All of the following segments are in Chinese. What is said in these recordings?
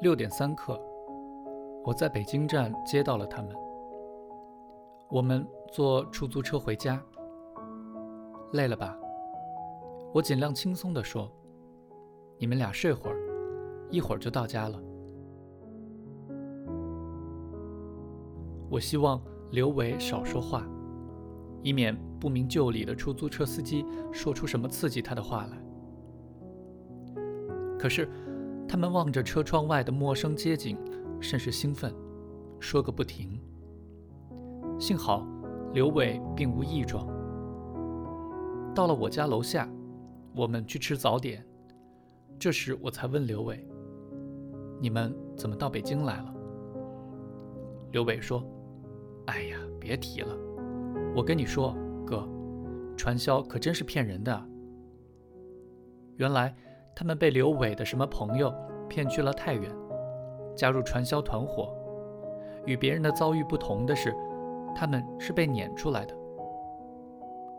六点三刻，我在北京站接到了他们。我们坐出租车回家。累了吧？我尽量轻松地说：“你们俩睡会儿，一会儿就到家了。”我希望刘伟少说话，以免不明就里的出租车司机说出什么刺激他的话来。可是。他们望着车窗外的陌生街景，甚是兴奋，说个不停。幸好刘伟并无异状。到了我家楼下，我们去吃早点。这时我才问刘伟：“你们怎么到北京来了？”刘伟说：“哎呀，别提了。我跟你说，哥，传销可真是骗人的。原来……”他们被刘伟的什么朋友骗去了太原，加入传销团伙。与别人的遭遇不同的是，他们是被撵出来的。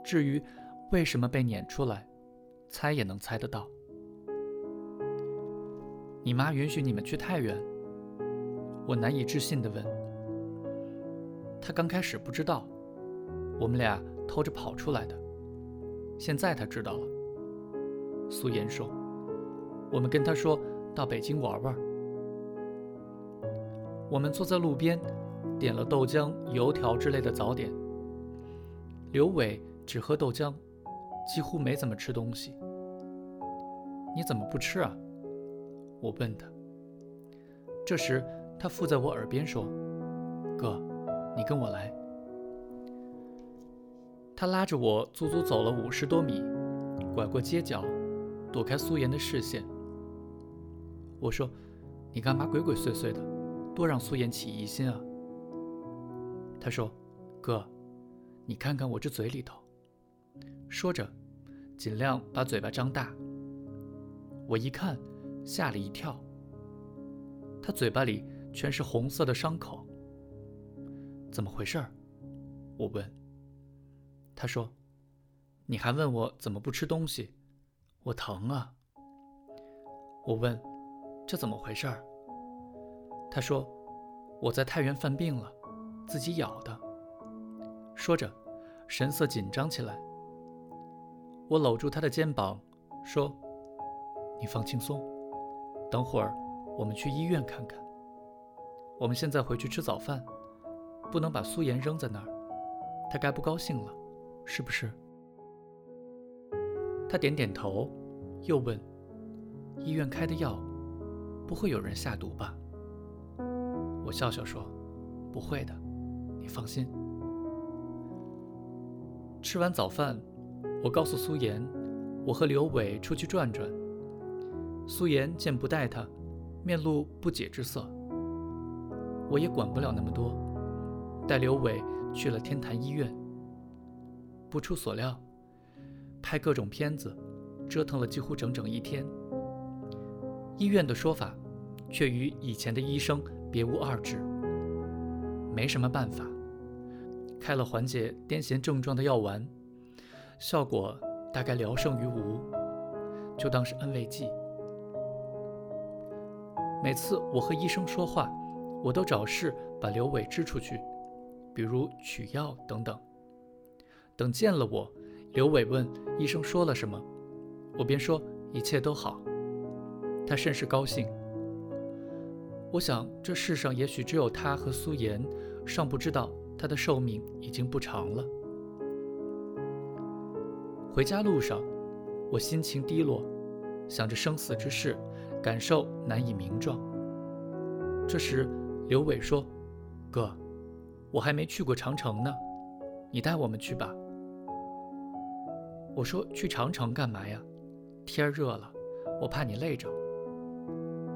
至于为什么被撵出来，猜也能猜得到。你妈允许你们去太原？我难以置信地问。他刚开始不知道，我们俩偷着跑出来的。现在他知道了。苏妍说。我们跟他说到北京玩玩。我们坐在路边，点了豆浆、油条之类的早点。刘伟只喝豆浆，几乎没怎么吃东西。你怎么不吃啊？我问他。这时他附在我耳边说：“哥，你跟我来。”他拉着我足足走了五十多米，拐过街角，躲开苏妍的视线。我说：“你干嘛鬼鬼祟祟的？多让苏妍起疑心啊！”他说：“哥，你看看我这嘴里头。”说着，尽量把嘴巴张大。我一看，吓了一跳。他嘴巴里全是红色的伤口。怎么回事？我问。他说：“你还问我怎么不吃东西？我疼啊。”我问。这怎么回事？他说：“我在太原犯病了，自己咬的。”说着，神色紧张起来。我搂住他的肩膀，说：“你放轻松，等会儿我们去医院看看。我们现在回去吃早饭，不能把苏妍扔在那儿，她该不高兴了，是不是？”他点点头，又问：“医院开的药？”不会有人下毒吧？我笑笑说：“不会的，你放心。”吃完早饭，我告诉苏妍，我和刘伟出去转转。苏妍见不带他，面露不解之色。我也管不了那么多，带刘伟去了天坛医院。不出所料，拍各种片子，折腾了几乎整整一天。医院的说法，却与以前的医生别无二致。没什么办法，开了缓解癫痫症状的药丸，效果大概聊胜于无，就当是安慰剂。每次我和医生说话，我都找事把刘伟支出去，比如取药等等。等见了我，刘伟问医生说了什么，我便说一切都好。他甚是高兴。我想，这世上也许只有他和苏妍尚不知道他的寿命已经不长了。回家路上，我心情低落，想着生死之事，感受难以名状。这时，刘伟说：“哥，我还没去过长城呢，你带我们去吧。”我说：“去长城干嘛呀？天热了，我怕你累着。”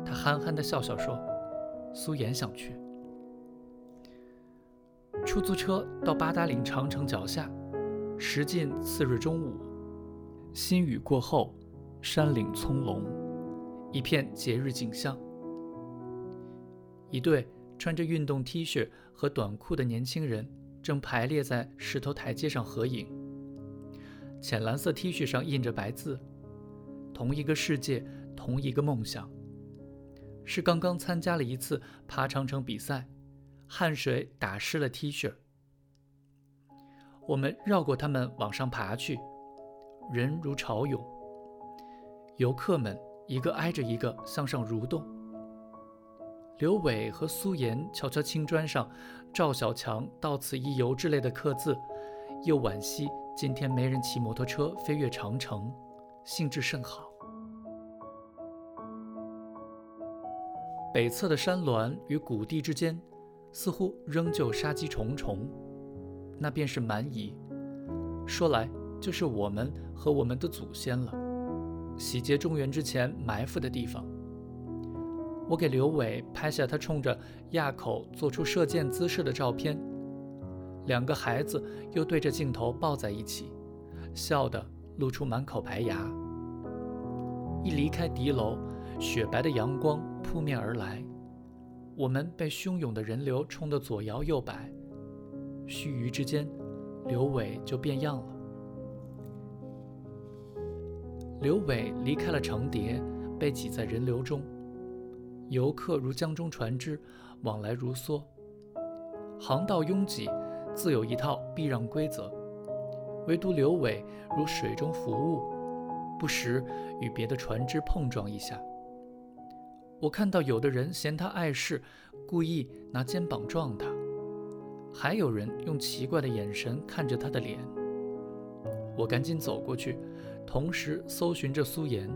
他憨憨地笑笑说：“苏颜想去。”出租车到八达岭长城脚下，时近次日中午，新雨过后，山岭葱茏，一片节日景象。一对穿着运动 T 恤和短裤的年轻人正排列在石头台阶上合影。浅蓝色 T 恤上印着白字：“同一个世界，同一个梦想。”是刚刚参加了一次爬长城比赛，汗水打湿了 T 恤。我们绕过他们往上爬去，人如潮涌，游客们一个挨着一个向上蠕动。刘伟和苏岩瞧瞧青砖上赵小强“到此一游”之类的刻字，又惋惜今天没人骑摩托车飞越长城，兴致甚好。北侧的山峦与谷地之间，似乎仍旧杀机重重，那便是蛮夷。说来就是我们和我们的祖先了，洗劫中原之前埋伏的地方。我给刘伟拍下他冲着垭口做出射箭姿势的照片，两个孩子又对着镜头抱在一起，笑得露出满口白牙。一离开敌楼，雪白的阳光扑面而来，我们被汹涌的人流冲得左摇右摆，须臾之间，刘伟就变样了。刘伟离开了长蝶，被挤在人流中。游客如江中船只，往来如梭，航道拥挤，自有一套避让规则。唯独刘伟如水中浮物，不时与别的船只碰撞一下。我看到有的人嫌他碍事，故意拿肩膀撞他；还有人用奇怪的眼神看着他的脸。我赶紧走过去，同时搜寻着苏颜，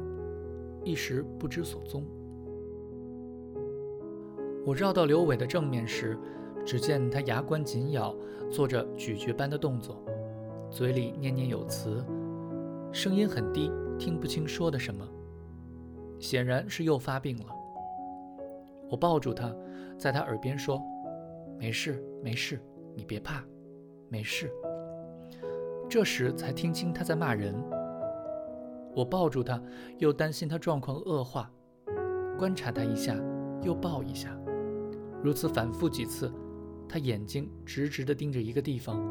一时不知所踪。我绕到刘伟的正面时，只见他牙关紧咬，做着咀嚼般的动作，嘴里念念有词，声音很低，听不清说的什么，显然是又发病了。我抱住他，在他耳边说：“没事，没事，你别怕，没事。”这时才听清他在骂人。我抱住他，又担心他状况恶化，观察他一下，又抱一下。如此反复几次，他眼睛直直地盯着一个地方，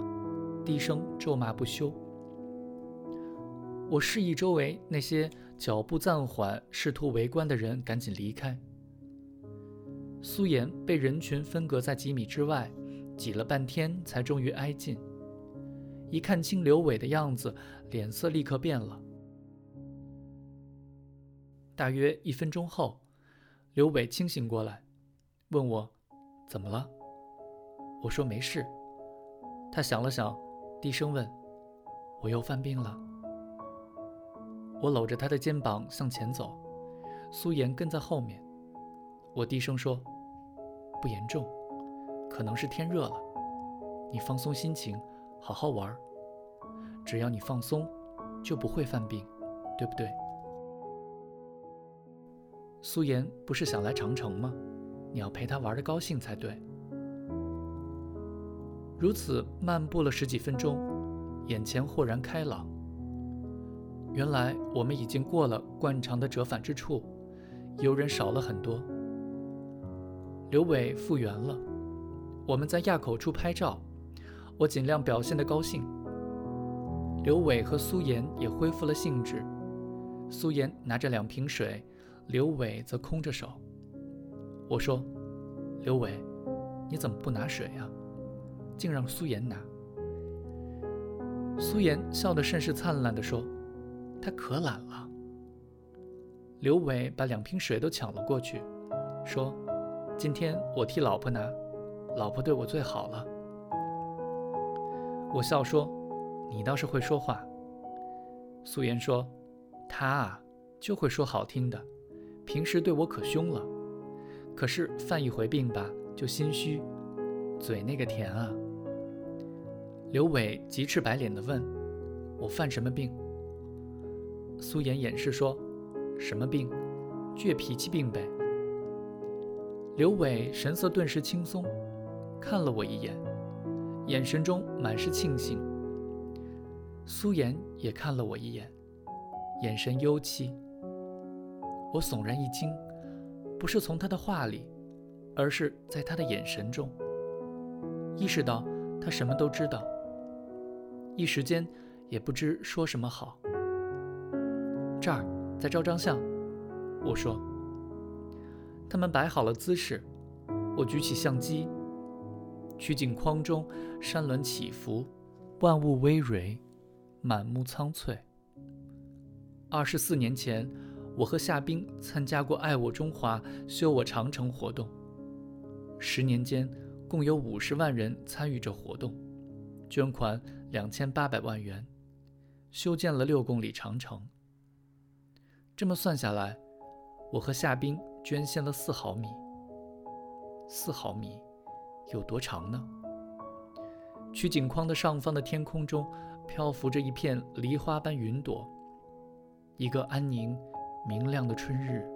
低声咒骂不休。我示意周围那些脚步暂缓、试图围观的人赶紧离开。苏颜被人群分隔在几米之外，挤了半天才终于挨近。一看清刘伟的样子，脸色立刻变了。大约一分钟后，刘伟清醒过来，问我。怎么了？我说没事。他想了想，低声问：“我又犯病了？”我搂着他的肩膀向前走，苏颜跟在后面。我低声说：“不严重，可能是天热了。你放松心情，好好玩。只要你放松，就不会犯病，对不对？”苏颜不是想来长城吗？你要陪他玩的高兴才对。如此漫步了十几分钟，眼前豁然开朗。原来我们已经过了惯常的折返之处，游人少了很多。刘伟复原了，我们在垭口处拍照，我尽量表现的高兴。刘伟和苏颜也恢复了兴致，苏颜拿着两瓶水，刘伟则空着手。我说：“刘伟，你怎么不拿水啊？竟让苏颜拿。”苏颜笑得甚是灿烂地说：“他可懒了。”刘伟把两瓶水都抢了过去，说：“今天我替老婆拿，老婆对我最好了。”我笑说：“你倒是会说话。”苏颜说：“他啊，就会说好听的，平时对我可凶了。”可是犯一回病吧，就心虚，嘴那个甜啊。刘伟急赤白脸地问：“我犯什么病？”苏颜掩饰说：“什么病？倔脾气病呗。”刘伟神色顿时轻松，看了我一眼，眼神中满是庆幸。苏颜也看了我一眼，眼神幽凄。我悚然一惊。不是从他的话里，而是在他的眼神中，意识到他什么都知道。一时间也不知说什么好。这儿再照张相，我说。他们摆好了姿势，我举起相机。取景框中山峦起伏，万物葳蕤，满目苍翠。二十四年前，我和夏冰参加过“爱我中华，修我长城”活动。十年间，共有五十万人参与这活动，捐款两千八百万元，修建了六公里长城。这么算下来，我和夏冰捐献了四毫米。四毫米有多长呢？取景框的上方的天空中，漂浮着一片梨花般云朵。一个安宁、明亮的春日。